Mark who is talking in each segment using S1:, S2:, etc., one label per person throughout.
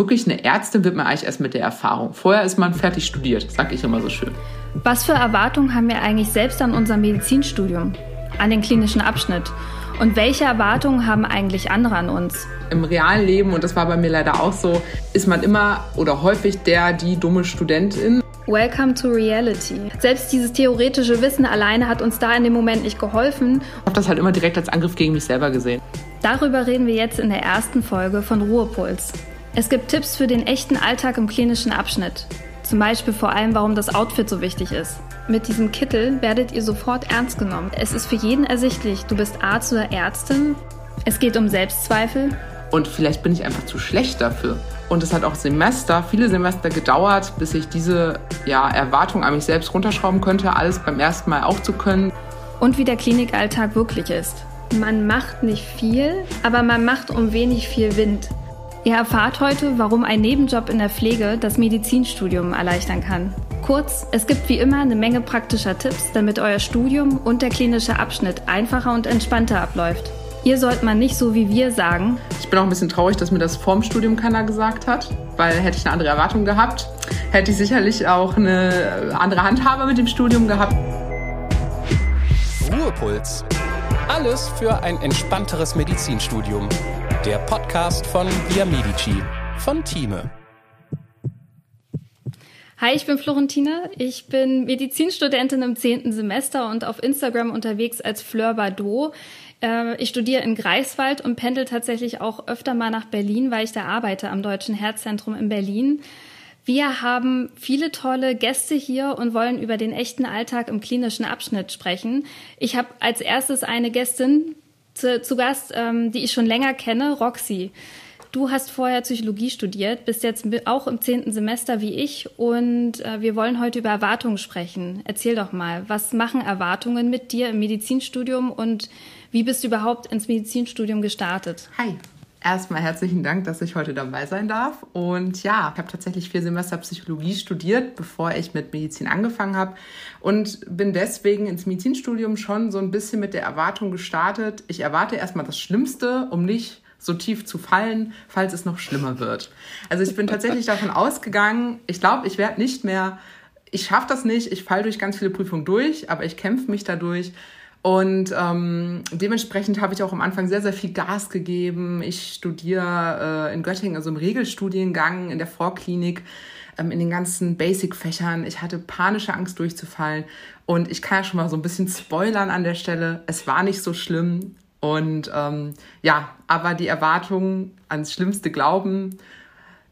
S1: wirklich eine Ärztin wird man eigentlich erst mit der Erfahrung. Vorher ist man fertig studiert, sag ich immer so schön.
S2: Was für Erwartungen haben wir eigentlich selbst an unser Medizinstudium, an den klinischen Abschnitt? Und welche Erwartungen haben eigentlich andere an uns?
S1: Im realen Leben, und das war bei mir leider auch so, ist man immer oder häufig der, die dumme Studentin.
S2: Welcome to reality. Selbst dieses theoretische Wissen alleine hat uns da in dem Moment nicht geholfen.
S1: Ich habe das halt immer direkt als Angriff gegen mich selber gesehen.
S2: Darüber reden wir jetzt in der ersten Folge von Ruhepuls. Es gibt Tipps für den echten Alltag im klinischen Abschnitt. Zum Beispiel vor allem, warum das Outfit so wichtig ist. Mit diesem Kittel werdet ihr sofort ernst genommen. Es ist für jeden ersichtlich, du bist Arzt oder Ärztin. Es geht um Selbstzweifel.
S1: Und vielleicht bin ich einfach zu schlecht dafür. Und es hat auch Semester, viele Semester gedauert, bis ich diese ja, Erwartung an mich selbst runterschrauben könnte, alles beim ersten Mal auch zu können.
S2: Und wie der Klinikalltag wirklich ist. Man macht nicht viel, aber man macht um wenig viel Wind. Ihr erfahrt heute, warum ein Nebenjob in der Pflege das Medizinstudium erleichtern kann. Kurz, es gibt wie immer eine Menge praktischer Tipps, damit euer Studium und der klinische Abschnitt einfacher und entspannter abläuft. Ihr sollt man nicht so wie wir sagen.
S1: Ich bin auch ein bisschen traurig, dass mir das vorm Studium keiner gesagt hat, weil hätte ich eine andere Erwartung gehabt, hätte ich sicherlich auch eine andere Handhabe mit dem Studium gehabt.
S3: Ruhepuls. Alles für ein entspannteres Medizinstudium. Der Podcast von Via Medici von Thieme.
S2: Hi, ich bin Florentina. Ich bin Medizinstudentin im zehnten Semester und auf Instagram unterwegs als Fleur Bardot. Äh, ich studiere in Greifswald und pendel tatsächlich auch öfter mal nach Berlin, weil ich da arbeite am Deutschen Herzzentrum in Berlin. Wir haben viele tolle Gäste hier und wollen über den echten Alltag im klinischen Abschnitt sprechen. Ich habe als erstes eine Gästin, zu, zu Gast, ähm, die ich schon länger kenne, Roxy. Du hast vorher Psychologie studiert, bist jetzt auch im zehnten Semester wie ich und äh, wir wollen heute über Erwartungen sprechen. Erzähl doch mal, was machen Erwartungen mit dir im Medizinstudium und wie bist du überhaupt ins Medizinstudium gestartet?
S1: Hi, Erstmal herzlichen Dank, dass ich heute dabei sein darf. Und ja, ich habe tatsächlich vier Semester Psychologie studiert, bevor ich mit Medizin angefangen habe. Und bin deswegen ins Medizinstudium schon so ein bisschen mit der Erwartung gestartet. Ich erwarte erstmal das Schlimmste, um nicht so tief zu fallen, falls es noch schlimmer wird. Also ich bin tatsächlich davon ausgegangen, ich glaube, ich werde nicht mehr, ich schaffe das nicht, ich falle durch ganz viele Prüfungen durch, aber ich kämpfe mich dadurch. Und ähm, dementsprechend habe ich auch am Anfang sehr, sehr viel Gas gegeben. Ich studiere äh, in Göttingen, also im Regelstudiengang in der Vorklinik, ähm, in den ganzen Basic-Fächern. Ich hatte panische Angst durchzufallen. Und ich kann ja schon mal so ein bisschen spoilern an der Stelle. Es war nicht so schlimm. Und ähm, ja, aber die Erwartungen ans Schlimmste glauben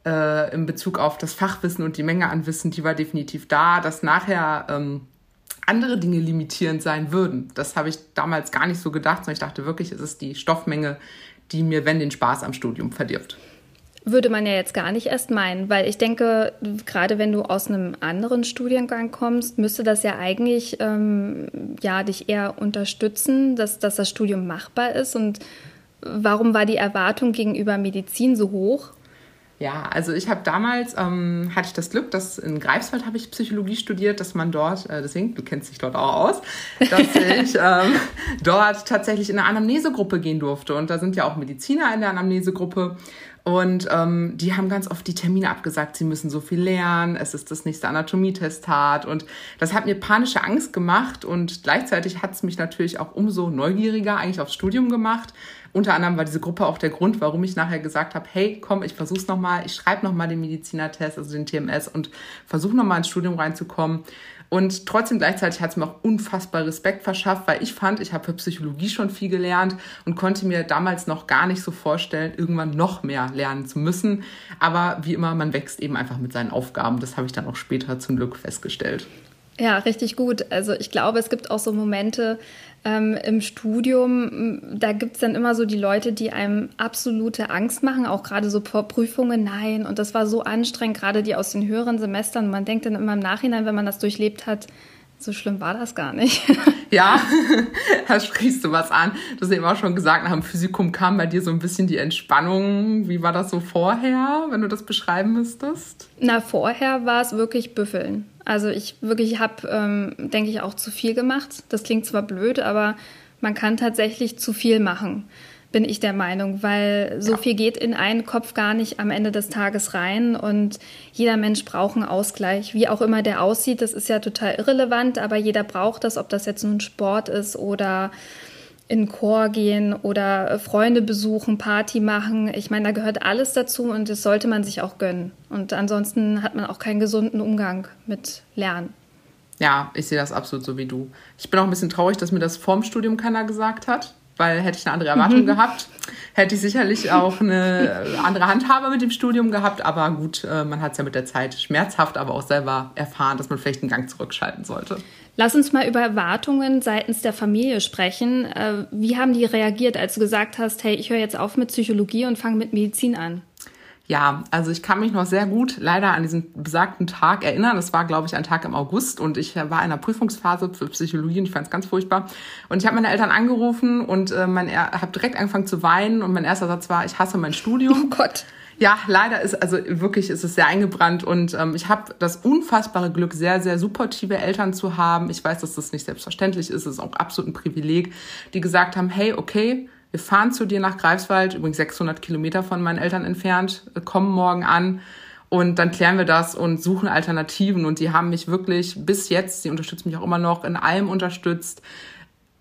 S1: äh, in Bezug auf das Fachwissen und die Menge an Wissen, die war definitiv da. Dass nachher ähm, andere Dinge limitierend sein würden. Das habe ich damals gar nicht so gedacht, sondern ich dachte wirklich, es ist die Stoffmenge, die mir, wenn, den Spaß am Studium verdirbt.
S2: Würde man ja jetzt gar nicht erst meinen, weil ich denke, gerade wenn du aus einem anderen Studiengang kommst, müsste das ja eigentlich ähm, ja, dich eher unterstützen, dass, dass das Studium machbar ist. Und warum war die Erwartung gegenüber Medizin so hoch?
S1: Ja, also ich habe damals, ähm, hatte ich das Glück, dass in Greifswald habe ich Psychologie studiert, dass man dort, äh, deswegen, du kennst dich dort auch aus, dass ich ähm, dort tatsächlich in eine Anamnesegruppe gehen durfte. Und da sind ja auch Mediziner in der Anamnesegruppe. Und ähm, die haben ganz oft die Termine abgesagt, sie müssen so viel lernen, es ist das nächste Anatomietestat. Und das hat mir panische Angst gemacht und gleichzeitig hat es mich natürlich auch umso neugieriger eigentlich aufs Studium gemacht. Unter anderem war diese Gruppe auch der Grund, warum ich nachher gesagt habe, hey, komm, ich versuch's nochmal, ich schreibe nochmal den Medizinertest, also den TMS und versuche nochmal ins Studium reinzukommen. Und trotzdem gleichzeitig hat es mir auch unfassbar Respekt verschafft, weil ich fand, ich habe für Psychologie schon viel gelernt und konnte mir damals noch gar nicht so vorstellen, irgendwann noch mehr lernen zu müssen. Aber wie immer, man wächst eben einfach mit seinen Aufgaben. Das habe ich dann auch später zum Glück festgestellt.
S2: Ja, richtig gut. Also ich glaube, es gibt auch so Momente ähm, im Studium, da gibt es dann immer so die Leute, die einem absolute Angst machen, auch gerade so vor Prüfungen. Nein, und das war so anstrengend, gerade die aus den höheren Semestern. Man denkt dann immer im Nachhinein, wenn man das durchlebt hat, so schlimm war das gar nicht.
S1: ja, da sprichst du was an. Du hast eben auch schon gesagt, nach dem Physikum kam bei dir so ein bisschen die Entspannung. Wie war das so vorher, wenn du das beschreiben müsstest?
S2: Na, vorher war es wirklich Büffeln. Also ich wirklich habe, ähm, denke ich, auch zu viel gemacht. Das klingt zwar blöd, aber man kann tatsächlich zu viel machen. bin ich der Meinung, weil so ja. viel geht in einen Kopf gar nicht am Ende des Tages rein und jeder Mensch braucht einen Ausgleich, wie auch immer der aussieht, das ist ja total irrelevant, aber jeder braucht das, ob das jetzt nun Sport ist oder in Chor gehen oder Freunde besuchen, Party machen. Ich meine, da gehört alles dazu und das sollte man sich auch gönnen. Und ansonsten hat man auch keinen gesunden Umgang mit Lernen.
S1: Ja, ich sehe das absolut so wie du. Ich bin auch ein bisschen traurig, dass mir das vorm Studium keiner gesagt hat weil hätte ich eine andere Erwartung mhm. gehabt, hätte ich sicherlich auch eine andere Handhabe mit dem Studium gehabt. Aber gut, äh, man hat es ja mit der Zeit schmerzhaft, aber auch selber erfahren, dass man vielleicht einen Gang zurückschalten sollte.
S2: Lass uns mal über Erwartungen seitens der Familie sprechen. Äh, wie haben die reagiert, als du gesagt hast, hey, ich höre jetzt auf mit Psychologie und fange mit Medizin an?
S1: Ja, also ich kann mich noch sehr gut leider an diesen besagten Tag erinnern. Das war, glaube ich, ein Tag im August und ich war in einer Prüfungsphase für Psychologie und ich fand es ganz furchtbar. Und ich habe meine Eltern angerufen und äh, mein, habe direkt angefangen zu weinen und mein erster Satz war, ich hasse mein Studium.
S2: Oh Gott.
S1: Ja, leider ist also wirklich ist es sehr eingebrannt und ähm, ich habe das unfassbare Glück, sehr sehr supportive Eltern zu haben. Ich weiß, dass das nicht selbstverständlich ist, es ist auch absolut ein Privileg, die gesagt haben, hey, okay, wir fahren zu dir nach Greifswald, übrigens 600 Kilometer von meinen Eltern entfernt, äh, kommen morgen an und dann klären wir das und suchen Alternativen. Und die haben mich wirklich bis jetzt, die unterstützen mich auch immer noch, in allem unterstützt,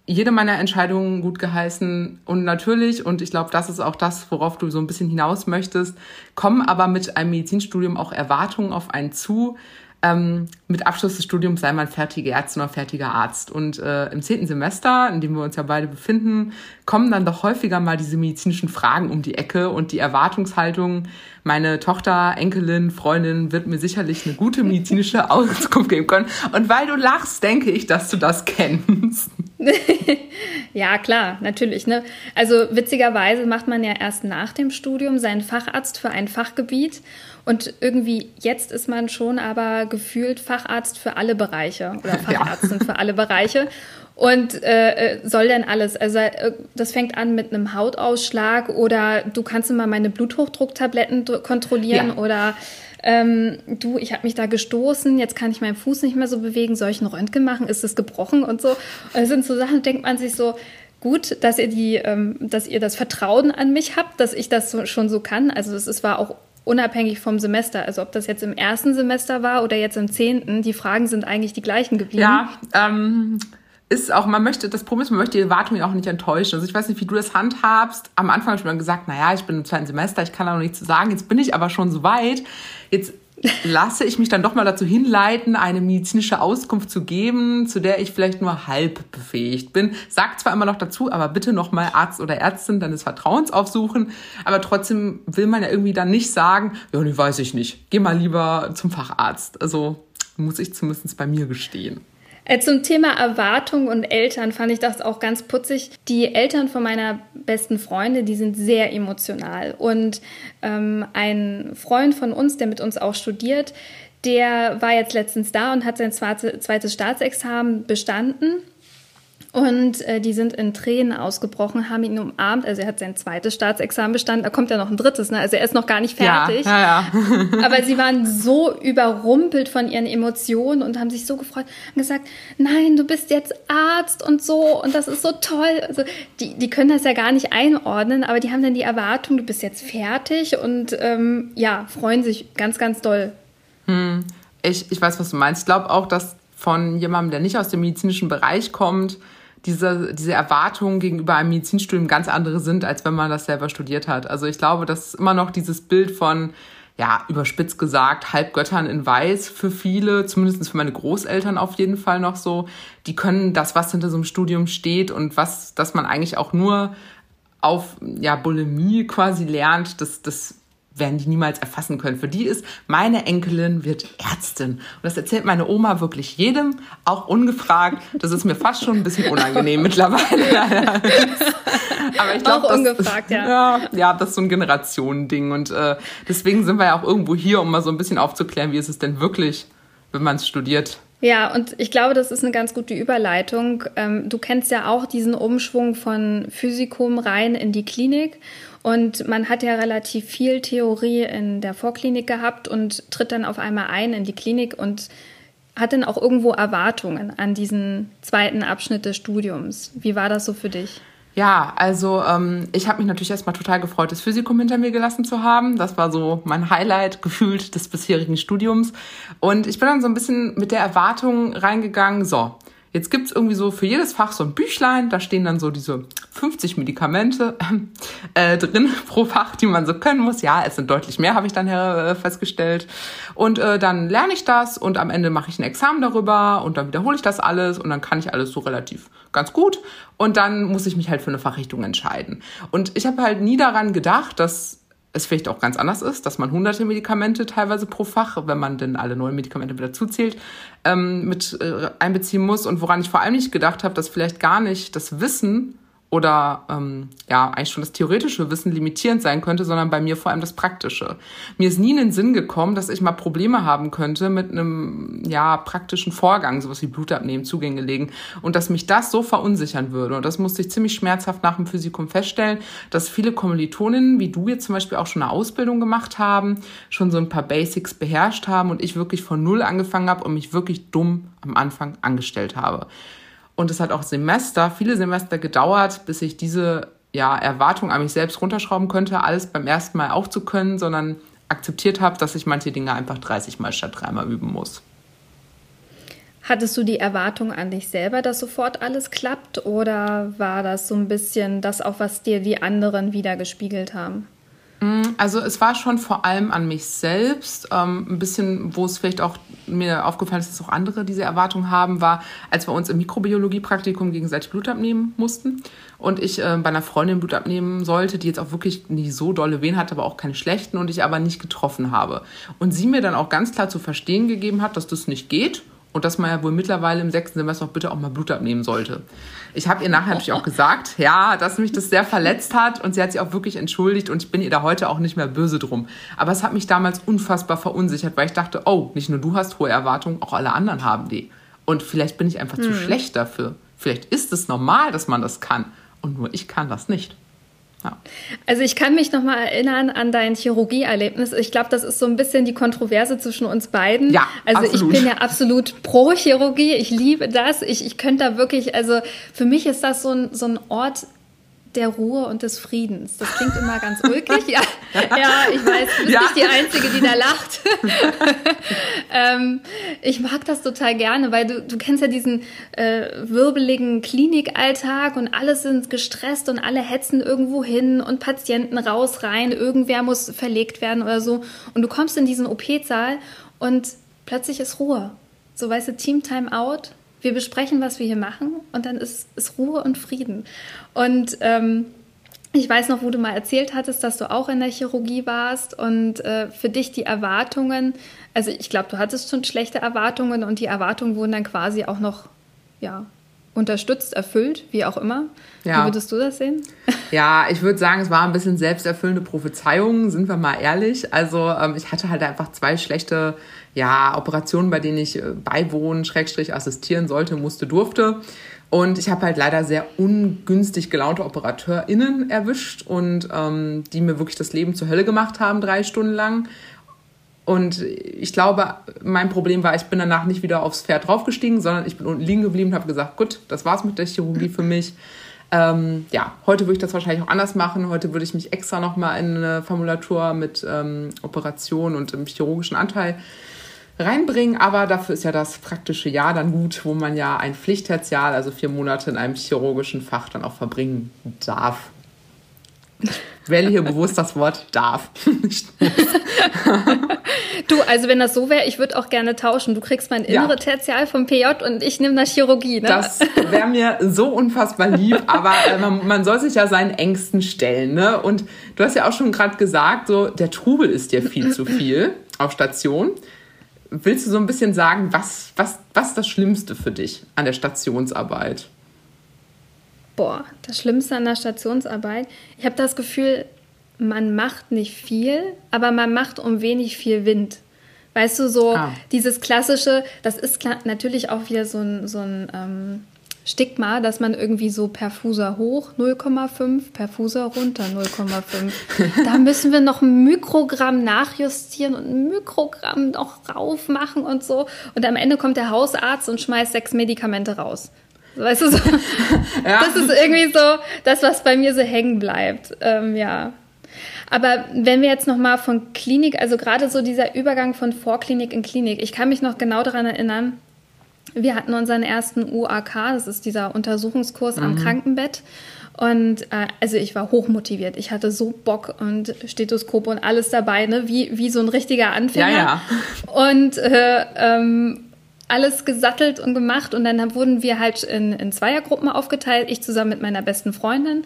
S1: jede meiner Entscheidungen gut geheißen. Und natürlich, und ich glaube, das ist auch das, worauf du so ein bisschen hinaus möchtest, kommen aber mit einem Medizinstudium auch Erwartungen auf einen zu, ähm, mit Abschluss des Studiums sei man fertige Ärztin oder fertiger Arzt. Und äh, im zehnten Semester, in dem wir uns ja beide befinden, kommen dann doch häufiger mal diese medizinischen Fragen um die Ecke und die Erwartungshaltung, meine Tochter, Enkelin, Freundin wird mir sicherlich eine gute medizinische Auskunft geben können. Und weil du lachst, denke ich, dass du das kennst.
S2: ja, klar, natürlich. Ne? Also witzigerweise macht man ja erst nach dem Studium seinen Facharzt für ein Fachgebiet und irgendwie jetzt ist man schon aber gefühlt Facharzt für alle Bereiche oder Fachärztin ja. für alle Bereiche. Und äh, äh, soll denn alles? Also äh, das fängt an mit einem Hautausschlag oder du kannst immer meine Bluthochdrucktabletten kontrollieren ja. oder ähm, du, ich habe mich da gestoßen, jetzt kann ich meinen Fuß nicht mehr so bewegen, soll ich ein Röntgen machen? Ist es gebrochen und so? Und das sind so Sachen, denkt man sich so, gut, dass ihr die, ähm, dass ihr das Vertrauen an mich habt, dass ich das so, schon so kann. Also es war auch unabhängig vom Semester. Also ob das jetzt im ersten Semester war oder jetzt im zehnten, die Fragen sind eigentlich die gleichen geblieben.
S1: Ja, ähm, ist auch, man möchte, das Problem ist, man möchte die Erwartungen auch nicht enttäuschen. Also ich weiß nicht, wie du das handhabst. Am Anfang habe ich mir gesagt, naja, ich bin im zweiten Semester, ich kann da noch nichts zu sagen. Jetzt bin ich aber schon so weit. Jetzt lasse ich mich dann doch mal dazu hinleiten, eine medizinische Auskunft zu geben, zu der ich vielleicht nur halb befähigt bin. Sagt zwar immer noch dazu, aber bitte noch mal Arzt oder Ärztin deines Vertrauens aufsuchen. Aber trotzdem will man ja irgendwie dann nicht sagen, ja, nee, weiß ich nicht. Geh mal lieber zum Facharzt. Also muss ich zumindest bei mir gestehen.
S2: Äh, zum Thema Erwartung und Eltern fand ich das auch ganz putzig. Die Eltern von meiner besten Freundin, die sind sehr emotional. Und ähm, ein Freund von uns, der mit uns auch studiert, der war jetzt letztens da und hat sein zweites Staatsexamen bestanden. Und äh, die sind in Tränen ausgebrochen, haben ihn umarmt. Also er hat sein zweites Staatsexamen bestanden, da kommt ja noch ein drittes, ne? Also er ist noch gar nicht fertig.
S1: Ja, ja,
S2: ja. Aber sie waren so überrumpelt von ihren Emotionen und haben sich so gefreut und gesagt, nein, du bist jetzt Arzt und so und das ist so toll. Also die, die können das ja gar nicht einordnen, aber die haben dann die Erwartung, du bist jetzt fertig und ähm, ja, freuen sich ganz, ganz doll.
S1: Hm. Ich, ich weiß, was du meinst. Ich glaube auch, dass von jemandem, der nicht aus dem medizinischen Bereich kommt, diese, diese Erwartungen gegenüber einem Medizinstudium ganz andere sind, als wenn man das selber studiert hat. Also ich glaube, das ist immer noch dieses Bild von, ja, überspitzt gesagt, Halbgöttern in Weiß für viele, zumindest für meine Großeltern auf jeden Fall noch so. Die können das, was hinter so einem Studium steht und was, dass man eigentlich auch nur auf ja, Bulimie quasi lernt, das, das werden die niemals erfassen können. Für die ist, meine Enkelin wird Ärztin. Und das erzählt meine Oma wirklich jedem, auch ungefragt. Das ist mir fast schon ein bisschen unangenehm mittlerweile.
S2: Aber ich glaube, ungefragt,
S1: ja. ja. Ja, das ist so ein Generationending. Und äh, deswegen sind wir ja auch irgendwo hier, um mal so ein bisschen aufzuklären, wie ist es denn wirklich, wenn man es studiert.
S2: Ja, und ich glaube, das ist eine ganz gute Überleitung. Ähm, du kennst ja auch diesen Umschwung von Physikum rein in die Klinik. Und man hat ja relativ viel Theorie in der Vorklinik gehabt und tritt dann auf einmal ein in die Klinik und hat dann auch irgendwo Erwartungen an diesen zweiten Abschnitt des Studiums. Wie war das so für dich?
S1: Ja, also ähm, ich habe mich natürlich erstmal total gefreut, das Physikum hinter mir gelassen zu haben. Das war so mein Highlight gefühlt des bisherigen Studiums. Und ich bin dann so ein bisschen mit der Erwartung reingegangen, so, Jetzt gibt's irgendwie so für jedes Fach so ein Büchlein, da stehen dann so diese 50 Medikamente äh, drin pro Fach, die man so können muss. Ja, es sind deutlich mehr, habe ich dann äh, festgestellt. Und äh, dann lerne ich das und am Ende mache ich ein Examen darüber und dann wiederhole ich das alles und dann kann ich alles so relativ ganz gut. Und dann muss ich mich halt für eine Fachrichtung entscheiden. Und ich habe halt nie daran gedacht, dass es vielleicht auch ganz anders ist, dass man hunderte Medikamente teilweise pro Fach, wenn man denn alle neuen Medikamente wieder zuzählt, ähm, mit äh, einbeziehen muss. Und woran ich vor allem nicht gedacht habe, dass vielleicht gar nicht das Wissen oder ähm, ja eigentlich schon das theoretische Wissen limitierend sein könnte, sondern bei mir vor allem das Praktische. Mir ist nie in den Sinn gekommen, dass ich mal Probleme haben könnte mit einem ja praktischen Vorgang, sowas wie Blutabnehmen, Zugänge legen und dass mich das so verunsichern würde. Und das musste ich ziemlich schmerzhaft nach dem Physikum feststellen, dass viele Kommilitoninnen, wie du jetzt zum Beispiel auch schon eine Ausbildung gemacht haben, schon so ein paar Basics beherrscht haben und ich wirklich von null angefangen habe und mich wirklich dumm am Anfang angestellt habe. Und es hat auch Semester, viele Semester gedauert, bis ich diese ja, Erwartung an mich selbst runterschrauben könnte, alles beim ersten Mal auch zu können, sondern akzeptiert habe, dass ich manche Dinge einfach 30 Mal statt dreimal üben muss.
S2: Hattest du die Erwartung an dich selber, dass sofort alles klappt? Oder war das so ein bisschen das, auch was dir die anderen wiedergespiegelt haben?
S1: Mm, also es war schon vor allem an mich selbst, ähm, ein bisschen, wo es vielleicht auch mir aufgefallen ist, dass auch andere diese Erwartung haben, war, als wir uns im Mikrobiologie-Praktikum gegenseitig Blut abnehmen mussten und ich äh, bei einer Freundin Blut abnehmen sollte, die jetzt auch wirklich nicht so dolle Wehen hatte, aber auch keine schlechten und ich aber nicht getroffen habe. Und sie mir dann auch ganz klar zu verstehen gegeben hat, dass das nicht geht und dass man ja wohl mittlerweile im sechsten Semester auch bitte auch mal Blut abnehmen sollte. Ich habe ihr nachher natürlich auch gesagt, ja, dass mich das sehr verletzt hat und sie hat sich auch wirklich entschuldigt und ich bin ihr da heute auch nicht mehr böse drum. Aber es hat mich damals unfassbar verunsichert, weil ich dachte, oh, nicht nur du hast hohe Erwartungen, auch alle anderen haben die. Und vielleicht bin ich einfach hm. zu schlecht dafür. Vielleicht ist es normal, dass man das kann und nur ich kann das nicht.
S2: Ja. Also ich kann mich noch mal erinnern an dein Chirurgieerlebnis. Ich glaube, das ist so ein bisschen die Kontroverse zwischen uns beiden. Ja, also absolut. ich bin ja absolut pro Chirurgie. Ich liebe das. Ich, ich könnte da wirklich, also für mich ist das so ein, so ein Ort der Ruhe und des Friedens. Das klingt immer ganz ulkig. Ja, ja ich weiß, du bist ja. nicht die Einzige, die da lacht. ähm, ich mag das total gerne, weil du, du kennst ja diesen äh, wirbeligen Klinikalltag und alle sind gestresst und alle hetzen irgendwo hin und Patienten raus, rein, irgendwer muss verlegt werden oder so. Und du kommst in diesen OP-Saal und plötzlich ist Ruhe. So, weißt du, Team Time Out, wir besprechen, was wir hier machen und dann ist, ist Ruhe und Frieden. Und ähm, ich weiß noch, wo du mal erzählt hattest, dass du auch in der Chirurgie warst und äh, für dich die Erwartungen, also ich glaube, du hattest schon schlechte Erwartungen und die Erwartungen wurden dann quasi auch noch, ja, unterstützt, erfüllt, wie auch immer. Ja. Wie würdest du das sehen?
S1: Ja, ich würde sagen, es war ein bisschen selbsterfüllende Prophezeiungen, sind wir mal ehrlich. Also ähm, ich hatte halt einfach zwei schlechte ja, Operationen, bei denen ich äh, beiwohnen, Schrägstrich assistieren sollte, musste, durfte. Und ich habe halt leider sehr ungünstig gelaunte OperateurInnen erwischt und ähm, die mir wirklich das Leben zur Hölle gemacht haben, drei Stunden lang. Und ich glaube, mein Problem war, ich bin danach nicht wieder aufs Pferd draufgestiegen, sondern ich bin unten liegen geblieben und habe gesagt, gut, das war's mit der Chirurgie für mich. Ähm, ja, heute würde ich das wahrscheinlich auch anders machen. Heute würde ich mich extra nochmal in eine Formulatur mit ähm, Operation und im chirurgischen Anteil reinbringen. Aber dafür ist ja das praktische Jahr dann gut, wo man ja ein Pflichttertial, also vier Monate in einem chirurgischen Fach dann auch verbringen darf. Ich wähle hier bewusst das Wort darf.
S2: du, also wenn das so wäre, ich würde auch gerne tauschen. Du kriegst mein innere ja. Tertial vom PJ und ich nehme das Chirurgie. Ne?
S1: Das wäre mir so unfassbar lieb, aber äh, man, man, soll sich ja seinen Ängsten stellen. Ne? Und du hast ja auch schon gerade gesagt, so der Trubel ist dir viel zu viel auf Station. Willst du so ein bisschen sagen, was, was, was ist das Schlimmste für dich an der Stationsarbeit?
S2: Boah, das Schlimmste an der Stationsarbeit. Ich habe das Gefühl, man macht nicht viel, aber man macht um wenig viel Wind. Weißt du, so ah. dieses klassische, das ist natürlich auch wieder so ein, so ein ähm, Stigma, dass man irgendwie so Perfuser hoch 0,5, Perfuser runter 0,5. da müssen wir noch ein Mikrogramm nachjustieren und ein Mikrogramm noch rauf machen und so. Und am Ende kommt der Hausarzt und schmeißt sechs Medikamente raus. Weißt du, so, ja. das ist irgendwie so das, was bei mir so hängen bleibt. Ähm, ja. Aber wenn wir jetzt nochmal von Klinik, also gerade so dieser Übergang von Vorklinik in Klinik, ich kann mich noch genau daran erinnern, wir hatten unseren ersten UAK, das ist dieser Untersuchungskurs mhm. am Krankenbett. Und äh, also ich war hochmotiviert. Ich hatte so Bock und Stethoskop und alles dabei, ne? wie, wie so ein richtiger Anfänger. Ja, ja. Und äh, ähm, alles gesattelt und gemacht. Und dann wurden wir halt in, in Zweiergruppen aufgeteilt, ich zusammen mit meiner besten Freundin.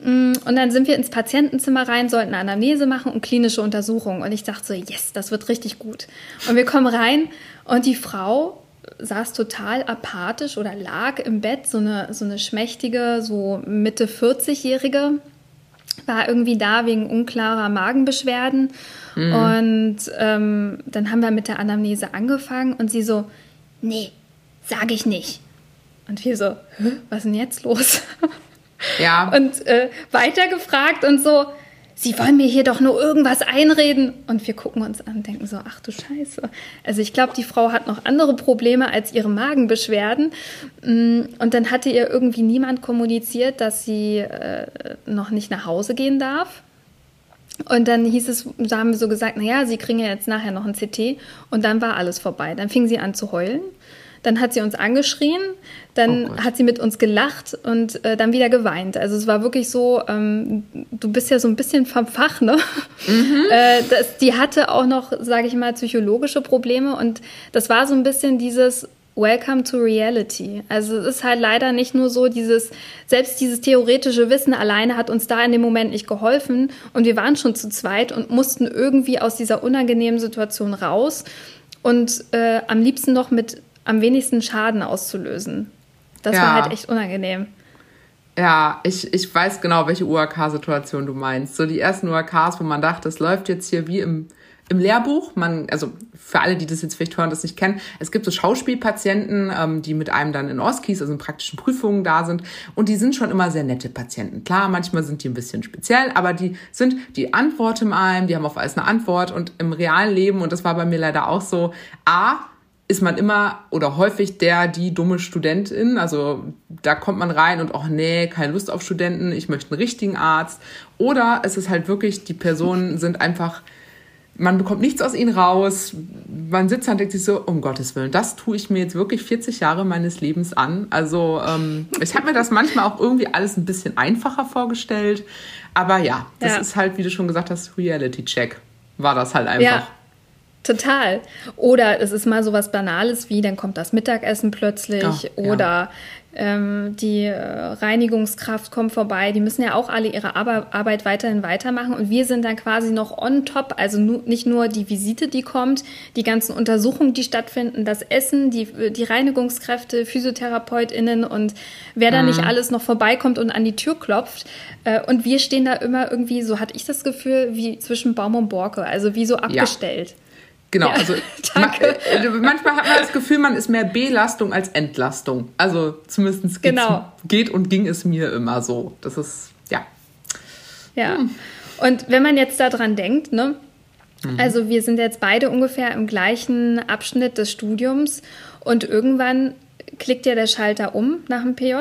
S2: Mm, und dann sind wir ins Patientenzimmer rein, sollten eine Anamnese machen und klinische Untersuchungen. Und ich dachte so, yes, das wird richtig gut. Und wir kommen rein und die Frau saß total apathisch oder lag im Bett, so eine, so eine schmächtige, so Mitte 40-Jährige, war irgendwie da wegen unklarer Magenbeschwerden. Mhm. Und ähm, dann haben wir mit der Anamnese angefangen und sie so, nee, sage ich nicht. Und wir so, was ist denn jetzt los? Ja. und äh, weitergefragt und so, Sie wollen mir hier doch nur irgendwas einreden. Und wir gucken uns an und denken so, ach du Scheiße. Also ich glaube, die Frau hat noch andere Probleme als ihre Magenbeschwerden. Mm, und dann hatte ihr irgendwie niemand kommuniziert, dass sie äh, noch nicht nach Hause gehen darf. Und dann hieß es, da haben wir so gesagt, naja, sie kriegen ja jetzt nachher noch ein CT. Und dann war alles vorbei. Dann fing sie an zu heulen. Dann hat sie uns angeschrien, dann oh hat sie mit uns gelacht und äh, dann wieder geweint. Also es war wirklich so, ähm, du bist ja so ein bisschen vom Fach, ne? Mhm. Äh, das, die hatte auch noch, sage ich mal, psychologische Probleme und das war so ein bisschen dieses Welcome to Reality. Also es ist halt leider nicht nur so dieses, selbst dieses theoretische Wissen alleine hat uns da in dem Moment nicht geholfen und wir waren schon zu zweit und mussten irgendwie aus dieser unangenehmen Situation raus und äh, am liebsten noch mit am wenigsten Schaden auszulösen. Das ja. war halt echt unangenehm.
S1: Ja, ich, ich weiß genau, welche UAK-Situation du meinst. So die ersten UAKs, wo man dachte, es läuft jetzt hier wie im, im Lehrbuch. Man, also für alle, die das jetzt vielleicht hören, das nicht kennen, es gibt so Schauspielpatienten, ähm, die mit einem dann in Oskis, also in praktischen Prüfungen da sind. Und die sind schon immer sehr nette Patienten. Klar, manchmal sind die ein bisschen speziell, aber die sind, die antworten einem, die haben auf alles eine Antwort. Und im realen Leben, und das war bei mir leider auch so, A, ist man immer oder häufig der, die dumme Studentin. Also da kommt man rein und, oh nee, keine Lust auf Studenten, ich möchte einen richtigen Arzt. Oder es ist halt wirklich, die Personen sind einfach, man bekommt nichts aus ihnen raus. Man sitzt und denkt sich so, um Gottes Willen, das tue ich mir jetzt wirklich 40 Jahre meines Lebens an. Also ähm, ich habe mir das manchmal auch irgendwie alles ein bisschen einfacher vorgestellt. Aber ja, das ja. ist halt, wie du schon gesagt hast, Reality-Check. War das halt einfach. Ja.
S2: Total. Oder es ist mal so was Banales wie, dann kommt das Mittagessen plötzlich oh, oder ja. ähm, die äh, Reinigungskraft kommt vorbei. Die müssen ja auch alle ihre Arbeit weiterhin weitermachen und wir sind dann quasi noch on top. Also nu nicht nur die Visite, die kommt, die ganzen Untersuchungen, die stattfinden, das Essen, die, die Reinigungskräfte, PhysiotherapeutInnen und wer da mhm. nicht alles noch vorbeikommt und an die Tür klopft. Äh, und wir stehen da immer irgendwie, so hatte ich das Gefühl, wie zwischen Baum und Borke, also wie so abgestellt. Ja.
S1: Genau, ja, also man, äh, manchmal hat man das Gefühl, man ist mehr Belastung als Entlastung. Also zumindest genau. geht und ging es mir immer so. Das ist, ja.
S2: Ja. Hm. Und wenn man jetzt daran denkt, ne? Mhm. Also wir sind jetzt beide ungefähr im gleichen Abschnitt des Studiums und irgendwann klickt ja der Schalter um nach dem PJ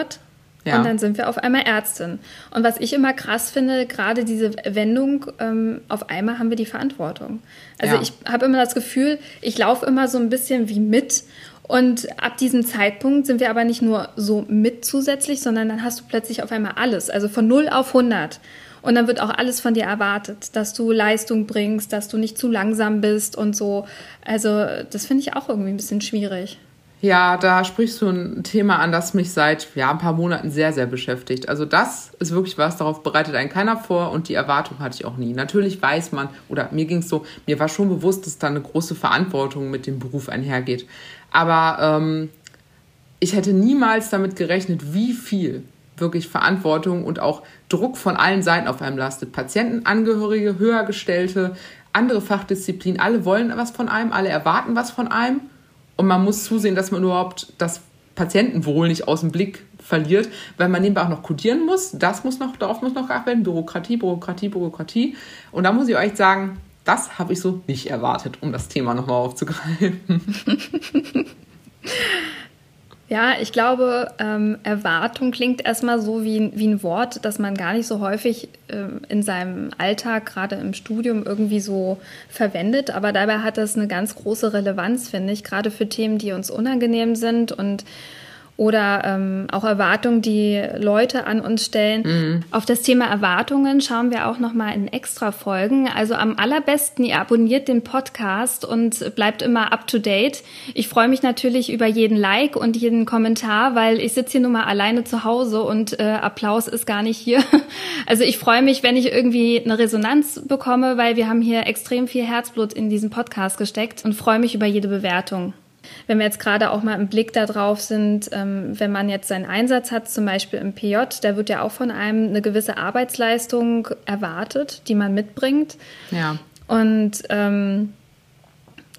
S2: ja. Und dann sind wir auf einmal Ärztin. Und was ich immer krass finde, gerade diese Wendung, ähm, auf einmal haben wir die Verantwortung. Also ja. ich habe immer das Gefühl, ich laufe immer so ein bisschen wie mit. Und ab diesem Zeitpunkt sind wir aber nicht nur so mit zusätzlich, sondern dann hast du plötzlich auf einmal alles. Also von 0 auf 100. Und dann wird auch alles von dir erwartet, dass du Leistung bringst, dass du nicht zu langsam bist und so. Also das finde ich auch irgendwie ein bisschen schwierig.
S1: Ja, da sprichst du ein Thema an, das mich seit ja, ein paar Monaten sehr, sehr beschäftigt. Also das ist wirklich was, darauf bereitet einen keiner vor und die Erwartung hatte ich auch nie. Natürlich weiß man, oder mir ging es so, mir war schon bewusst, dass da eine große Verantwortung mit dem Beruf einhergeht. Aber ähm, ich hätte niemals damit gerechnet, wie viel wirklich Verantwortung und auch Druck von allen Seiten auf einem lastet. Patientenangehörige, Höhergestellte, andere Fachdisziplinen, alle wollen was von einem, alle erwarten was von einem. Und man muss zusehen, dass man überhaupt das Patientenwohl nicht aus dem Blick verliert, weil man nebenbei auch noch kodieren muss. Das muss noch, darauf muss noch geachtet werden. Bürokratie, Bürokratie, Bürokratie. Und da muss ich euch sagen, das habe ich so nicht erwartet, um das Thema nochmal aufzugreifen.
S2: Ja, ich glaube, ähm, Erwartung klingt erstmal so wie, wie ein Wort, das man gar nicht so häufig ähm, in seinem Alltag, gerade im Studium, irgendwie so verwendet. Aber dabei hat das eine ganz große Relevanz, finde ich, gerade für Themen, die uns unangenehm sind und oder ähm, auch Erwartungen, die Leute an uns stellen. Mhm. Auf das Thema Erwartungen schauen wir auch noch mal in extra Folgen. Also am allerbesten ihr abonniert den Podcast und bleibt immer up to date. Ich freue mich natürlich über jeden Like und jeden Kommentar, weil ich sitze hier nun mal alleine zu Hause und äh, Applaus ist gar nicht hier. Also ich freue mich, wenn ich irgendwie eine Resonanz bekomme, weil wir haben hier extrem viel Herzblut in diesen Podcast gesteckt und freue mich über jede Bewertung. Wenn wir jetzt gerade auch mal im Blick darauf sind, ähm, wenn man jetzt seinen Einsatz hat, zum Beispiel im PJ, da wird ja auch von einem eine gewisse Arbeitsleistung erwartet, die man mitbringt.
S1: Ja.
S2: Und ähm,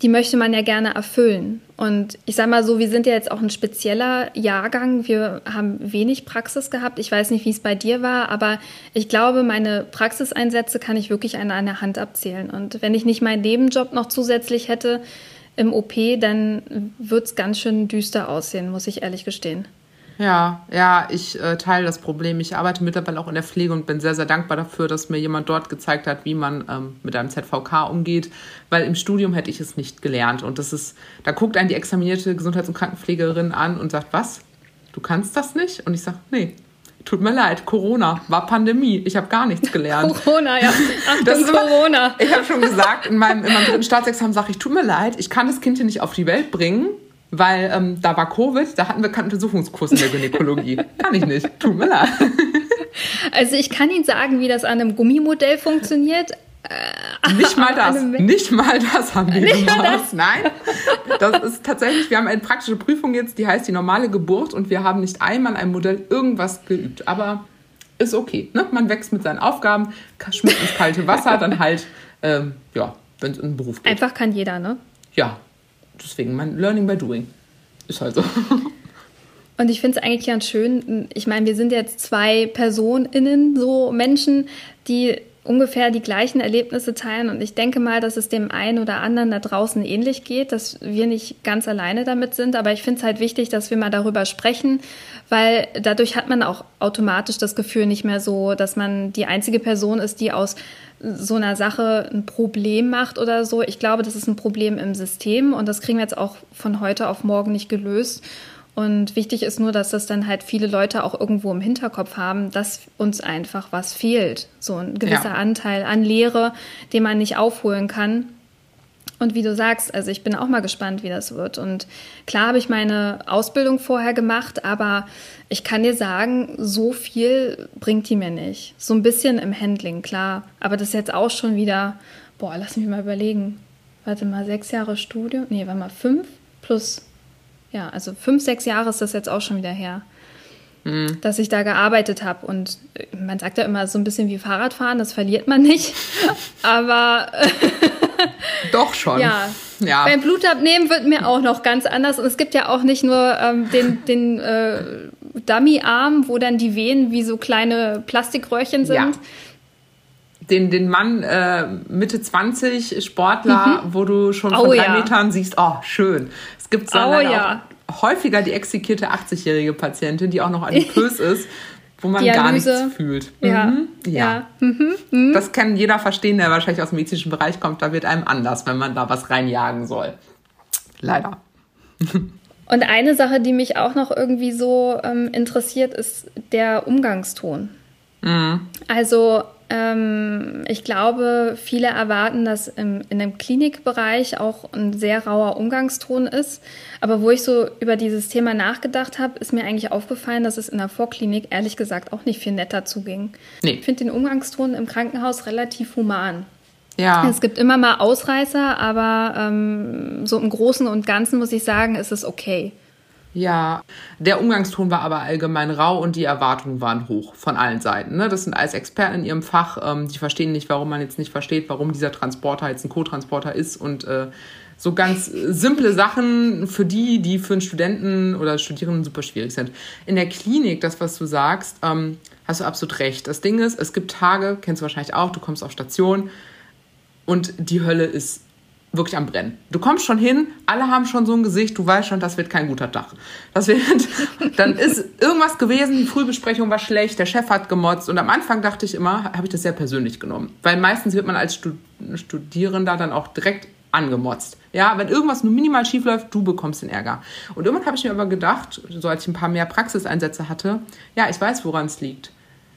S2: die möchte man ja gerne erfüllen. Und ich sage mal so, wir sind ja jetzt auch ein spezieller Jahrgang. Wir haben wenig Praxis gehabt. Ich weiß nicht, wie es bei dir war, aber ich glaube, meine Praxiseinsätze kann ich wirklich an einer Hand abzählen. Und wenn ich nicht meinen Nebenjob noch zusätzlich hätte, im OP, dann wird es ganz schön düster aussehen, muss ich ehrlich gestehen.
S1: Ja, ja, ich äh, teile das Problem. Ich arbeite mittlerweile auch in der Pflege und bin sehr, sehr dankbar dafür, dass mir jemand dort gezeigt hat, wie man ähm, mit einem ZVK umgeht, weil im Studium hätte ich es nicht gelernt. Und das ist, da guckt einen die examinierte Gesundheits- und Krankenpflegerin an und sagt, was? Du kannst das nicht? Und ich sage, nee, tut mir leid, Corona war Pandemie. Ich habe gar nichts gelernt.
S2: Corona, ja. Achtung, das ist Corona.
S1: ich habe schon gesagt, in meinem, in meinem dritten Staatsexamen sage ich, tut mir leid, ich kann das Kind hier nicht auf die Welt bringen, weil ähm, da war Covid, da hatten wir keinen Untersuchungskurs in der Gynäkologie. kann ich nicht, tut mir leid.
S2: Also ich kann Ihnen sagen, wie das an einem Gummimodell funktioniert,
S1: nicht mal das. Nicht mal das haben wir nicht gemacht. Das. Nein. Das ist tatsächlich, wir haben eine praktische Prüfung jetzt, die heißt die normale Geburt und wir haben nicht einmal ein Modell irgendwas geübt. Aber ist okay. Ne? Man wächst mit seinen Aufgaben, schmeckt ins kalte Wasser, dann halt, ähm, ja, wenn es in den Beruf geht.
S2: Einfach kann jeder, ne?
S1: Ja. Deswegen mein Learning by Doing. Ist halt so.
S2: Und ich finde es eigentlich ganz schön. Ich meine, wir sind jetzt zwei PersonInnen, so Menschen, die ungefähr die gleichen Erlebnisse teilen. Und ich denke mal, dass es dem einen oder anderen da draußen ähnlich geht, dass wir nicht ganz alleine damit sind. Aber ich finde es halt wichtig, dass wir mal darüber sprechen, weil dadurch hat man auch automatisch das Gefühl nicht mehr so, dass man die einzige Person ist, die aus so einer Sache ein Problem macht oder so. Ich glaube, das ist ein Problem im System und das kriegen wir jetzt auch von heute auf morgen nicht gelöst. Und wichtig ist nur, dass das dann halt viele Leute auch irgendwo im Hinterkopf haben, dass uns einfach was fehlt. So ein gewisser ja. Anteil an Lehre, den man nicht aufholen kann. Und wie du sagst, also ich bin auch mal gespannt, wie das wird. Und klar habe ich meine Ausbildung vorher gemacht, aber ich kann dir sagen, so viel bringt die mir nicht. So ein bisschen im Handling, klar. Aber das ist jetzt auch schon wieder, boah, lass mich mal überlegen. Warte mal, sechs Jahre Studium? Nee, warte mal, fünf plus ja, also fünf, sechs Jahre ist das jetzt auch schon wieder her, mhm. dass ich da gearbeitet habe. Und äh, man sagt ja immer so ein bisschen wie Fahrradfahren, das verliert man nicht. Aber.
S1: Doch schon.
S2: Ja. ja. Beim Blutabnehmen wird mir auch noch ganz anders. Und es gibt ja auch nicht nur ähm, den, den äh, Dummy-Arm, wo dann die Venen wie so kleine Plastikröhrchen sind. Ja
S1: den, den Mann äh, Mitte 20, Sportler, mhm. wo du schon von oh, drei ja. Metern siehst, oh, schön. Es gibt so oh, ja. häufiger die exekierte 80-jährige Patientin, die auch noch adipös ist, wo man Dialyse. gar nichts fühlt.
S2: Ja. Mhm. ja.
S1: Mhm. Mhm. Das kann jeder verstehen, der wahrscheinlich aus dem medizinischen Bereich kommt. Da wird einem anders, wenn man da was reinjagen soll. Leider.
S2: Und eine Sache, die mich auch noch irgendwie so ähm, interessiert, ist der Umgangston. Mhm. Also ich glaube, viele erwarten, dass im, in dem Klinikbereich auch ein sehr rauer Umgangston ist. Aber wo ich so über dieses Thema nachgedacht habe, ist mir eigentlich aufgefallen, dass es in der Vorklinik ehrlich gesagt auch nicht viel netter zuging. Nee. Ich finde den Umgangston im Krankenhaus relativ human. Ja. Es gibt immer mal Ausreißer, aber ähm, so im Großen und Ganzen muss ich sagen, ist es okay.
S1: Ja, der Umgangston war aber allgemein rau und die Erwartungen waren hoch von allen Seiten. Ne? Das sind alles Experten in ihrem Fach, ähm, die verstehen nicht, warum man jetzt nicht versteht, warum dieser Transporter jetzt ein Co-Transporter ist und äh, so ganz simple Sachen für die, die für einen Studenten oder Studierenden super schwierig sind. In der Klinik, das, was du sagst, ähm, hast du absolut recht. Das Ding ist, es gibt Tage, kennst du wahrscheinlich auch, du kommst auf Station und die Hölle ist wirklich am Brennen. Du kommst schon hin, alle haben schon so ein Gesicht, du weißt schon, das wird kein guter Tag. Das wird, dann ist irgendwas gewesen, die Frühbesprechung war schlecht, der Chef hat gemotzt und am Anfang dachte ich immer, habe ich das sehr persönlich genommen. Weil meistens wird man als Studierender dann auch direkt angemotzt. Ja, wenn irgendwas nur minimal schief läuft, du bekommst den Ärger. Und irgendwann habe ich mir aber gedacht, so als ich ein paar mehr Praxiseinsätze hatte, ja, ich weiß, woran es liegt.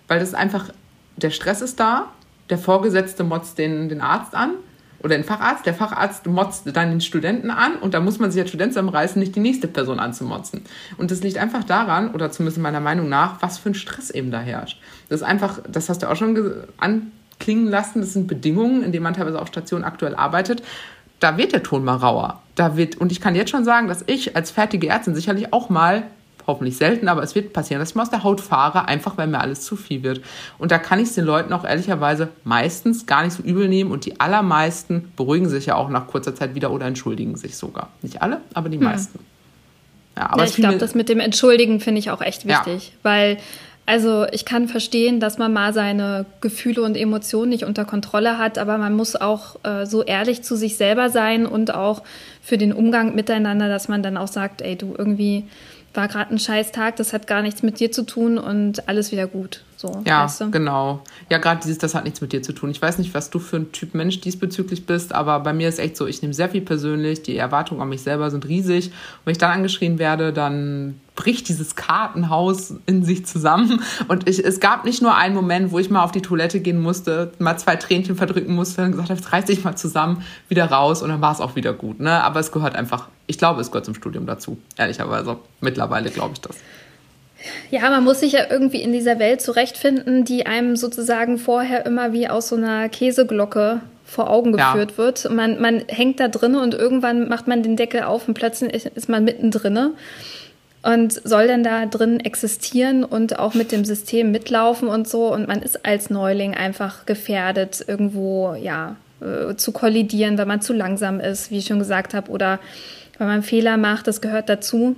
S1: Weil das ist einfach, der Stress ist da, der Vorgesetzte motzt den, den Arzt an oder den Facharzt, der Facharzt motzt dann den Studenten an und da muss man sich als Student zusammenreißen, nicht die nächste Person anzumotzen. Und das liegt einfach daran, oder zumindest meiner Meinung nach, was für ein Stress eben da herrscht. Das ist einfach, das hast du auch schon anklingen lassen, das sind Bedingungen, in denen man teilweise auf Station aktuell arbeitet. Da wird der Ton mal rauer. Da wird, und ich kann jetzt schon sagen, dass ich als fertige Ärztin sicherlich auch mal hoffentlich selten, aber es wird passieren, dass ich mal aus der Haut fahre, einfach weil mir alles zu viel wird. Und da kann ich es den Leuten auch ehrlicherweise meistens gar nicht so übel nehmen und die allermeisten beruhigen sich ja auch nach kurzer Zeit wieder oder entschuldigen sich sogar. Nicht alle, aber die hm. meisten.
S2: Ja, aber ja, ich glaube, das mit dem Entschuldigen finde ich auch echt wichtig, ja. weil also ich kann verstehen, dass man mal seine Gefühle und Emotionen nicht unter Kontrolle hat, aber man muss auch äh, so ehrlich zu sich selber sein und auch für den Umgang miteinander, dass man dann auch sagt, ey, du irgendwie war gerade ein scheiß Tag, das hat gar nichts mit dir zu tun und alles wieder gut. So,
S1: ja, weißt du? genau. Ja, gerade dieses, das hat nichts mit dir zu tun. Ich weiß nicht, was du für ein Typ Mensch diesbezüglich bist, aber bei mir ist echt so, ich nehme sehr viel persönlich, die Erwartungen an mich selber sind riesig. Und wenn ich dann angeschrien werde, dann bricht dieses Kartenhaus in sich zusammen. Und ich, es gab nicht nur einen Moment, wo ich mal auf die Toilette gehen musste, mal zwei Tränchen verdrücken musste und gesagt habe, jetzt reiß dich mal zusammen, wieder raus und dann war es auch wieder gut. Ne? Aber es gehört einfach, ich glaube, es gehört zum Studium dazu, ehrlicherweise. Mittlerweile glaube ich das.
S2: Ja, man muss sich ja irgendwie in dieser Welt zurechtfinden, die einem sozusagen vorher immer wie aus so einer Käseglocke vor Augen geführt ja. wird. Man, man hängt da drin und irgendwann macht man den Deckel auf und plötzlich ist man mittendrin und soll dann da drin existieren und auch mit dem System mitlaufen und so. Und man ist als Neuling einfach gefährdet, irgendwo ja äh, zu kollidieren, weil man zu langsam ist, wie ich schon gesagt habe, oder weil man Fehler macht. Das gehört dazu.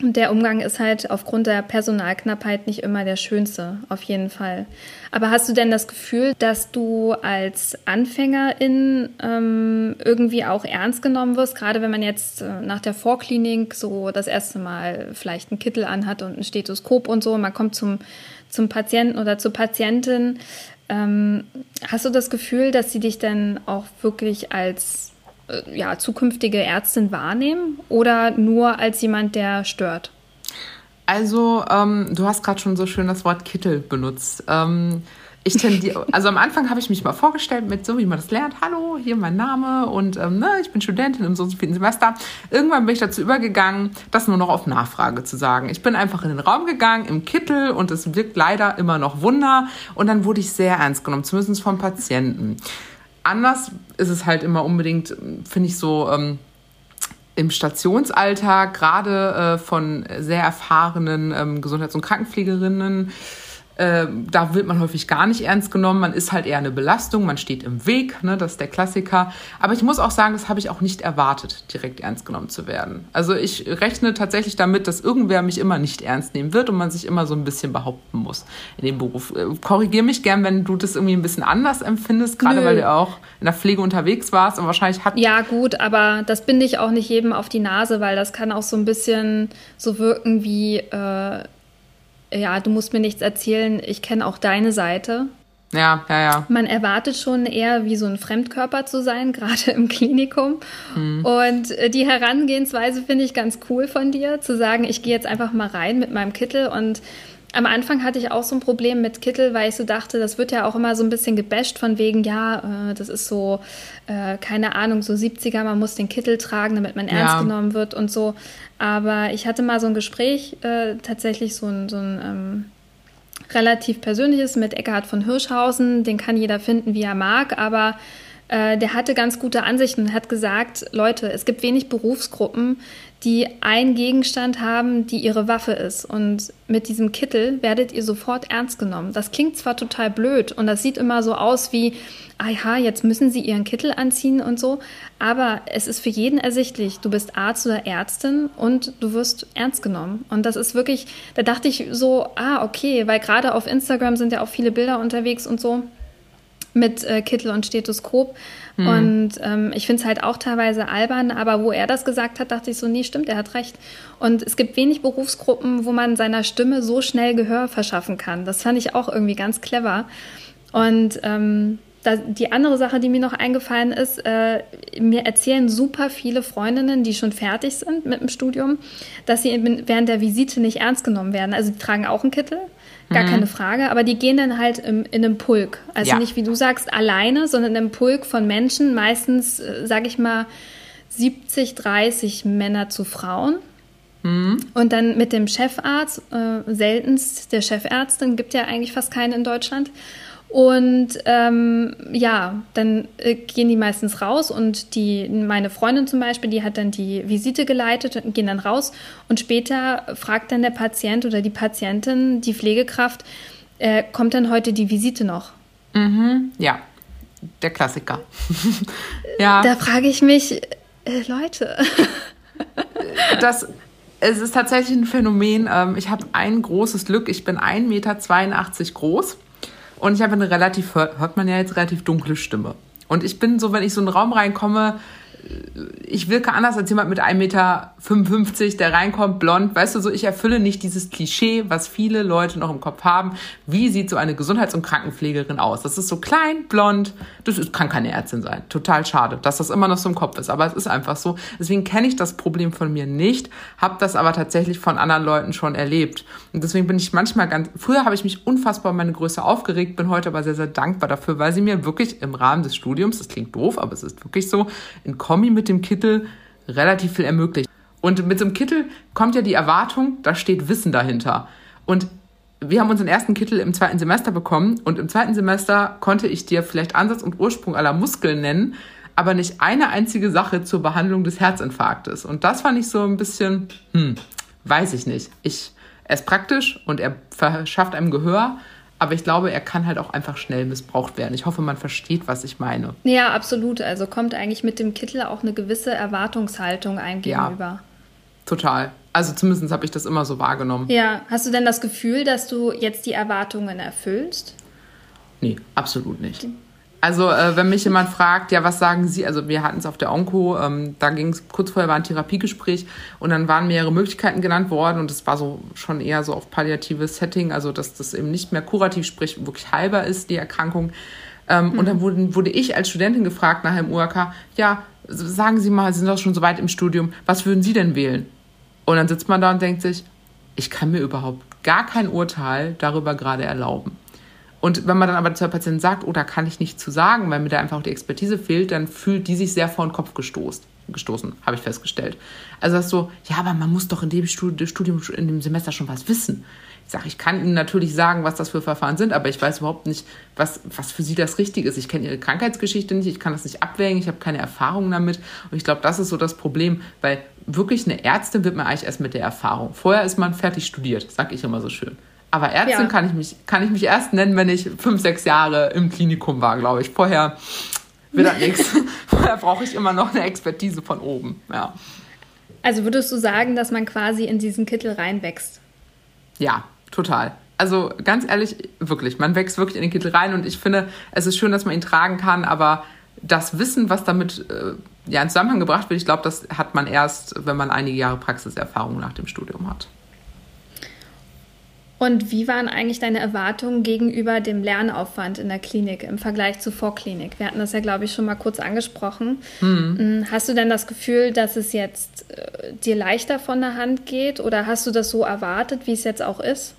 S2: Und der Umgang ist halt aufgrund der Personalknappheit nicht immer der schönste, auf jeden Fall. Aber hast du denn das Gefühl, dass du als Anfängerin ähm, irgendwie auch ernst genommen wirst, gerade wenn man jetzt äh, nach der Vorklinik so das erste Mal vielleicht einen Kittel anhat und ein Stethoskop und so, man kommt zum, zum Patienten oder zur Patientin. Ähm, hast du das Gefühl, dass sie dich dann auch wirklich als ja, zukünftige Ärztin wahrnehmen oder nur als jemand, der stört?
S1: Also, ähm, du hast gerade schon so schön das Wort Kittel benutzt. Ähm, ich tendiere, also am Anfang habe ich mich mal vorgestellt mit so, wie man das lernt. Hallo, hier mein Name und ähm, ne, ich bin Studentin im so vierten Semester. Irgendwann bin ich dazu übergegangen, das nur noch auf Nachfrage zu sagen. Ich bin einfach in den Raum gegangen im Kittel und es wirkt leider immer noch Wunder. Und dann wurde ich sehr ernst genommen, zumindest vom Patienten. Anders ist es halt immer unbedingt, finde ich so, ähm, im Stationsalltag, gerade äh, von sehr erfahrenen ähm, Gesundheits- und Krankenpflegerinnen, äh, da wird man häufig gar nicht ernst genommen. Man ist halt eher eine Belastung, man steht im Weg, ne, das ist der Klassiker. Aber ich muss auch sagen, das habe ich auch nicht erwartet, direkt ernst genommen zu werden. Also ich rechne tatsächlich damit, dass irgendwer mich immer nicht ernst nehmen wird und man sich immer so ein bisschen behaupten muss in dem Beruf. Äh, Korrigiere mich gern, wenn du das irgendwie ein bisschen anders empfindest, gerade weil du auch in der Pflege unterwegs warst und wahrscheinlich hat.
S2: Ja, gut, aber das binde ich auch nicht jedem auf die Nase, weil das kann auch so ein bisschen so wirken wie. Äh ja, du musst mir nichts erzählen, ich kenne auch deine Seite.
S1: Ja, ja, ja.
S2: Man erwartet schon eher wie so ein Fremdkörper zu sein, gerade im Klinikum. Mhm. Und äh, die Herangehensweise finde ich ganz cool von dir, zu sagen, ich gehe jetzt einfach mal rein mit meinem Kittel und am Anfang hatte ich auch so ein Problem mit Kittel, weil ich so dachte, das wird ja auch immer so ein bisschen gebasht von wegen, ja, äh, das ist so, äh, keine Ahnung, so 70er, man muss den Kittel tragen, damit man ernst ja. genommen wird und so. Aber ich hatte mal so ein Gespräch, äh, tatsächlich so ein, so ein ähm, relativ persönliches mit Eckhard von Hirschhausen. Den kann jeder finden, wie er mag, aber äh, der hatte ganz gute Ansichten und hat gesagt, Leute, es gibt wenig Berufsgruppen, die einen Gegenstand haben, die ihre Waffe ist. Und mit diesem Kittel werdet ihr sofort ernst genommen. Das klingt zwar total blöd und das sieht immer so aus wie, aha, jetzt müssen sie ihren Kittel anziehen und so, aber es ist für jeden ersichtlich, du bist Arzt oder Ärztin und du wirst ernst genommen. Und das ist wirklich, da dachte ich so, ah, okay, weil gerade auf Instagram sind ja auch viele Bilder unterwegs und so. Mit äh, Kittel und Stethoskop. Mhm. Und ähm, ich finde es halt auch teilweise albern, aber wo er das gesagt hat, dachte ich so, nee, stimmt, er hat recht. Und es gibt wenig Berufsgruppen, wo man seiner Stimme so schnell Gehör verschaffen kann. Das fand ich auch irgendwie ganz clever. Und ähm, da, die andere Sache, die mir noch eingefallen ist, äh, mir erzählen super viele Freundinnen, die schon fertig sind mit dem Studium, dass sie während der Visite nicht ernst genommen werden. Also die tragen auch einen Kittel, gar mhm. keine Frage, aber die gehen dann halt im, in einem Pulk. Also ja. nicht, wie du sagst, alleine, sondern in einem Pulk von Menschen, meistens, äh, sage ich mal, 70, 30 Männer zu Frauen. Mhm. Und dann mit dem Chefarzt, äh, seltenst der Chefärztin, gibt ja eigentlich fast keine in Deutschland. Und ähm, ja, dann äh, gehen die meistens raus und die, meine Freundin zum Beispiel, die hat dann die Visite geleitet und gehen dann raus. Und später fragt dann der Patient oder die Patientin, die Pflegekraft, äh, kommt dann heute die Visite noch?
S1: Mhm, ja, der Klassiker. ja.
S2: Da frage ich mich, äh, Leute.
S1: das, es ist tatsächlich ein Phänomen. Ähm, ich habe ein großes Glück. Ich bin 1,82 Meter groß und ich habe eine relativ, hört man ja jetzt, relativ dunkle Stimme. Und ich bin so, wenn ich so in einen Raum reinkomme, ich wirke anders als jemand mit 1,55 Meter, der reinkommt, blond. Weißt du, so ich erfülle nicht dieses Klischee, was viele Leute noch im Kopf haben. Wie sieht so eine Gesundheits- und Krankenpflegerin aus? Das ist so klein, blond. Das ist, kann keine Ärztin sein. Total schade, dass das immer noch so im Kopf ist. Aber es ist einfach so. Deswegen kenne ich das Problem von mir nicht, habe das aber tatsächlich von anderen Leuten schon erlebt. Und deswegen bin ich manchmal ganz, früher habe ich mich unfassbar um meine Größe aufgeregt, bin heute aber sehr, sehr dankbar dafür, weil sie mir wirklich im Rahmen des Studiums, das klingt doof, aber es ist wirklich so, in Kombi mit dem Kittel relativ viel ermöglicht. Und mit so einem Kittel kommt ja die Erwartung, da steht Wissen dahinter. Und wir haben unseren ersten Kittel im zweiten Semester bekommen und im zweiten Semester konnte ich dir vielleicht Ansatz und Ursprung aller Muskeln nennen, aber nicht eine einzige Sache zur Behandlung des Herzinfarktes. Und das fand ich so ein bisschen, hm, weiß ich nicht. Ich, er ist praktisch und er verschafft einem Gehör, aber ich glaube, er kann halt auch einfach schnell missbraucht werden. Ich hoffe, man versteht, was ich meine.
S2: Ja, absolut. Also kommt eigentlich mit dem Kittel auch eine gewisse Erwartungshaltung ein gegenüber. Ja,
S1: total. Also zumindest habe ich das immer so wahrgenommen.
S2: Ja, hast du denn das Gefühl, dass du jetzt die Erwartungen erfüllst?
S1: Nee, absolut nicht. Also, äh, wenn mich jemand fragt, ja, was sagen Sie? Also, wir hatten es auf der Onko, ähm, da ging es, kurz vorher war ein Therapiegespräch und dann waren mehrere Möglichkeiten genannt worden und es war so schon eher so auf palliatives Setting, also dass das eben nicht mehr kurativ, sprich wirklich heilbar ist, die Erkrankung. Ähm, mhm. Und dann wurde, wurde ich als Studentin gefragt nach dem UAK, ja, sagen Sie mal, Sie sind doch schon so weit im Studium, was würden Sie denn wählen? Und dann sitzt man da und denkt sich, ich kann mir überhaupt gar kein Urteil darüber gerade erlauben. Und wenn man dann aber zur Patientin sagt, oh, da kann ich nichts zu sagen, weil mir da einfach auch die Expertise fehlt, dann fühlt die sich sehr vor den Kopf gestoßen, gestoßen habe ich festgestellt. Also das so, ja, aber man muss doch in dem Studium, in dem Semester schon was wissen. Ich sage, ich kann Ihnen natürlich sagen, was das für Verfahren sind, aber ich weiß überhaupt nicht, was, was für Sie das Richtige ist. Ich kenne Ihre Krankheitsgeschichte nicht, ich kann das nicht abwägen, ich habe keine Erfahrung damit. Und ich glaube, das ist so das Problem, weil wirklich eine Ärztin wird man eigentlich erst mit der Erfahrung. Vorher ist man fertig studiert, sage ich immer so schön. Aber Ärztin ja. kann, ich mich, kann ich mich erst nennen, wenn ich fünf, sechs Jahre im Klinikum war, glaube ich. Vorher wird das nichts. Vorher brauche ich immer noch eine Expertise von oben. Ja.
S2: Also würdest du sagen, dass man quasi in diesen Kittel reinwächst?
S1: Ja, total. Also ganz ehrlich, wirklich, man wächst wirklich in den Kittel rein und ich finde, es ist schön, dass man ihn tragen kann, aber das Wissen, was damit äh, ja, in Zusammenhang gebracht wird, ich glaube, das hat man erst, wenn man einige Jahre Praxiserfahrung nach dem Studium hat.
S2: Und wie waren eigentlich deine Erwartungen gegenüber dem Lernaufwand in der Klinik im Vergleich zur Vorklinik? Wir hatten das ja, glaube ich, schon mal kurz angesprochen. Mhm. Hast du denn das Gefühl, dass es jetzt äh, dir leichter von der Hand geht oder hast du das so erwartet, wie es jetzt auch ist?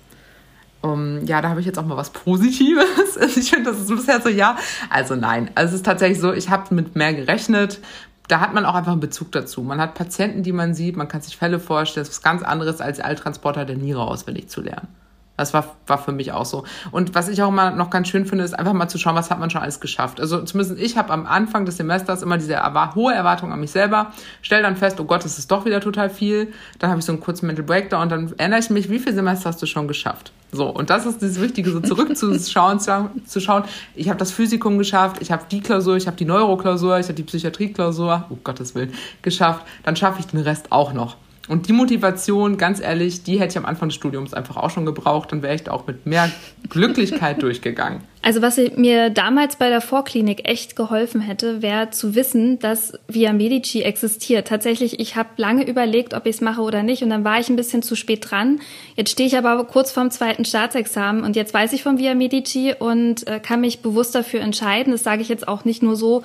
S1: Um, ja, da habe ich jetzt auch mal was Positives. Ich finde, das ist bisher so, ja. Also nein, also es ist tatsächlich so, ich habe mit mehr gerechnet da hat man auch einfach einen Bezug dazu. Man hat Patienten, die man sieht, man kann sich Fälle vorstellen. Das ist was ganz anderes als Alltransporter der Niere auswendig zu lernen. Das war, war für mich auch so. Und was ich auch immer noch ganz schön finde, ist einfach mal zu schauen, was hat man schon alles geschafft. Also zumindest ich habe am Anfang des Semesters immer diese hohe Erwartung an mich selber, stell dann fest, oh Gott, das ist doch wieder total viel. Dann habe ich so einen kurzen Mental Breakdown und dann erinnere ich mich, wie viele Semester hast du schon geschafft? So, und das ist das Wichtige, so zurückzuschauen, zu, zu schauen, ich habe das Physikum geschafft, ich habe die Klausur, ich habe die Neuroklausur, ich habe die Psychiatrieklausur, oh Gottes Willen, geschafft, dann schaffe ich den Rest auch noch. Und die Motivation, ganz ehrlich, die hätte ich am Anfang des Studiums einfach auch schon gebraucht. Dann wäre ich da auch mit mehr Glücklichkeit durchgegangen.
S2: Also was mir damals bei der Vorklinik echt geholfen hätte, wäre zu wissen, dass Via Medici existiert. Tatsächlich, ich habe lange überlegt, ob ich es mache oder nicht und dann war ich ein bisschen zu spät dran. Jetzt stehe ich aber kurz vorm zweiten Staatsexamen und jetzt weiß ich von Via Medici und äh, kann mich bewusst dafür entscheiden. Das sage ich jetzt auch nicht nur so,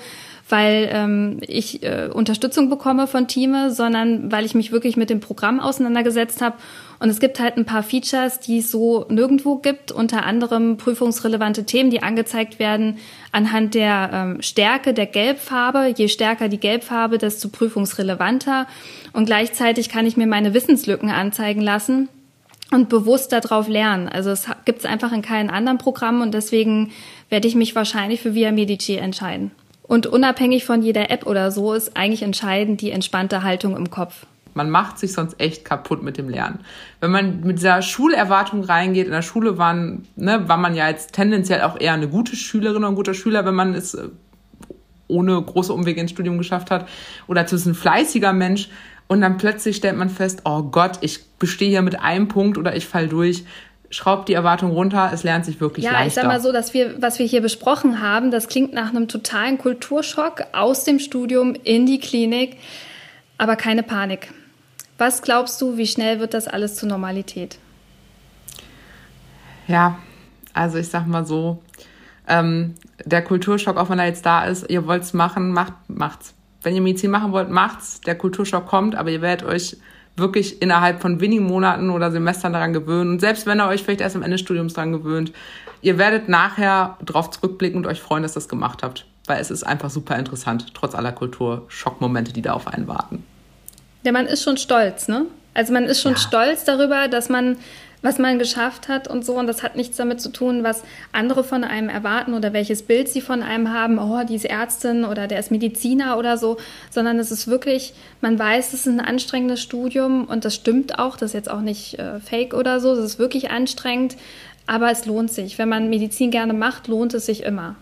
S2: weil ähm, ich äh, Unterstützung bekomme von Teame, sondern weil ich mich wirklich mit dem Programm auseinandergesetzt habe. Und es gibt halt ein paar Features, die es so nirgendwo gibt, unter anderem prüfungsrelevante Themen, die angezeigt werden anhand der ähm, Stärke der Gelbfarbe. Je stärker die Gelbfarbe, desto prüfungsrelevanter. Und gleichzeitig kann ich mir meine Wissenslücken anzeigen lassen und bewusst darauf lernen. Also es gibt es einfach in keinem anderen Programm und deswegen werde ich mich wahrscheinlich für Via Medici entscheiden. Und unabhängig von jeder App oder so ist eigentlich entscheidend die entspannte Haltung im Kopf.
S1: Man macht sich sonst echt kaputt mit dem Lernen. Wenn man mit dieser Schulerwartung reingeht, in der Schule waren, ne, war man ja jetzt tendenziell auch eher eine gute Schülerin oder ein guter Schüler, wenn man es äh, ohne große Umwege ins Studium geschafft hat. Oder zumindest ein fleißiger Mensch. Und dann plötzlich stellt man fest, oh Gott, ich bestehe hier mit einem Punkt oder ich fall durch schraubt die Erwartung runter, es lernt sich wirklich
S2: ja,
S1: leichter.
S2: Ja, ich sag mal so, dass wir, was wir hier besprochen haben, das klingt nach einem totalen Kulturschock aus dem Studium in die Klinik, aber keine Panik. Was glaubst du, wie schnell wird das alles zur Normalität?
S1: Ja, also ich sag mal so, ähm, der Kulturschock, auch wenn er jetzt da ist, ihr wollt es machen, macht, macht's. Wenn ihr Medizin machen wollt, macht's. Der Kulturschock kommt, aber ihr werdet euch wirklich innerhalb von wenigen Monaten oder Semestern daran gewöhnen. Und selbst wenn ihr euch vielleicht erst am Ende des Studiums daran gewöhnt, ihr werdet nachher darauf zurückblicken und euch freuen, dass ihr das gemacht habt. Weil es ist einfach super interessant, trotz aller Kulturschockmomente, die da auf einen warten.
S2: Ja, man ist schon stolz, ne? Also man ist schon ja. stolz darüber, dass man was man geschafft hat und so. Und das hat nichts damit zu tun, was andere von einem erwarten oder welches Bild sie von einem haben. Oh, die ist Ärztin oder der ist Mediziner oder so. Sondern es ist wirklich, man weiß, es ist ein anstrengendes Studium und das stimmt auch. Das ist jetzt auch nicht äh, fake oder so. Es ist wirklich anstrengend. Aber es lohnt sich. Wenn man Medizin gerne macht, lohnt es sich immer.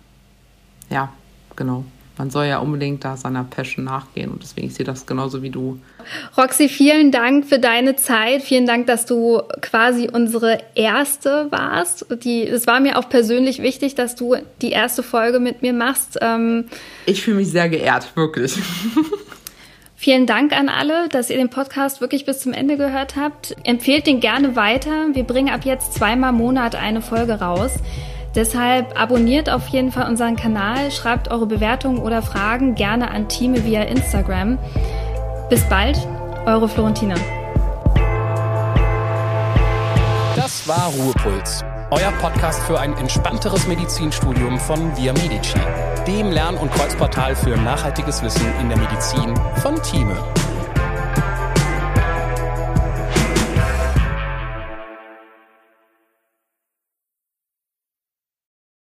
S1: Ja, genau man soll ja unbedingt da seiner Passion nachgehen und deswegen ich sehe das genauso wie du.
S2: Roxy, vielen Dank für deine Zeit. Vielen Dank, dass du quasi unsere erste warst. Die, es war mir auch persönlich wichtig, dass du die erste Folge mit mir machst. Ähm,
S1: ich fühle mich sehr geehrt, wirklich.
S2: Vielen Dank an alle, dass ihr den Podcast wirklich bis zum Ende gehört habt. Empfehlt den gerne weiter. Wir bringen ab jetzt zweimal im Monat eine Folge raus. Deshalb abonniert auf jeden Fall unseren Kanal, schreibt eure Bewertungen oder Fragen gerne an Teame via Instagram. Bis bald, eure Florentina.
S3: Das war Ruhepuls, euer Podcast für ein entspannteres Medizinstudium von Via Medici, dem Lern- und Kreuzportal für nachhaltiges Wissen in der Medizin von Thieme.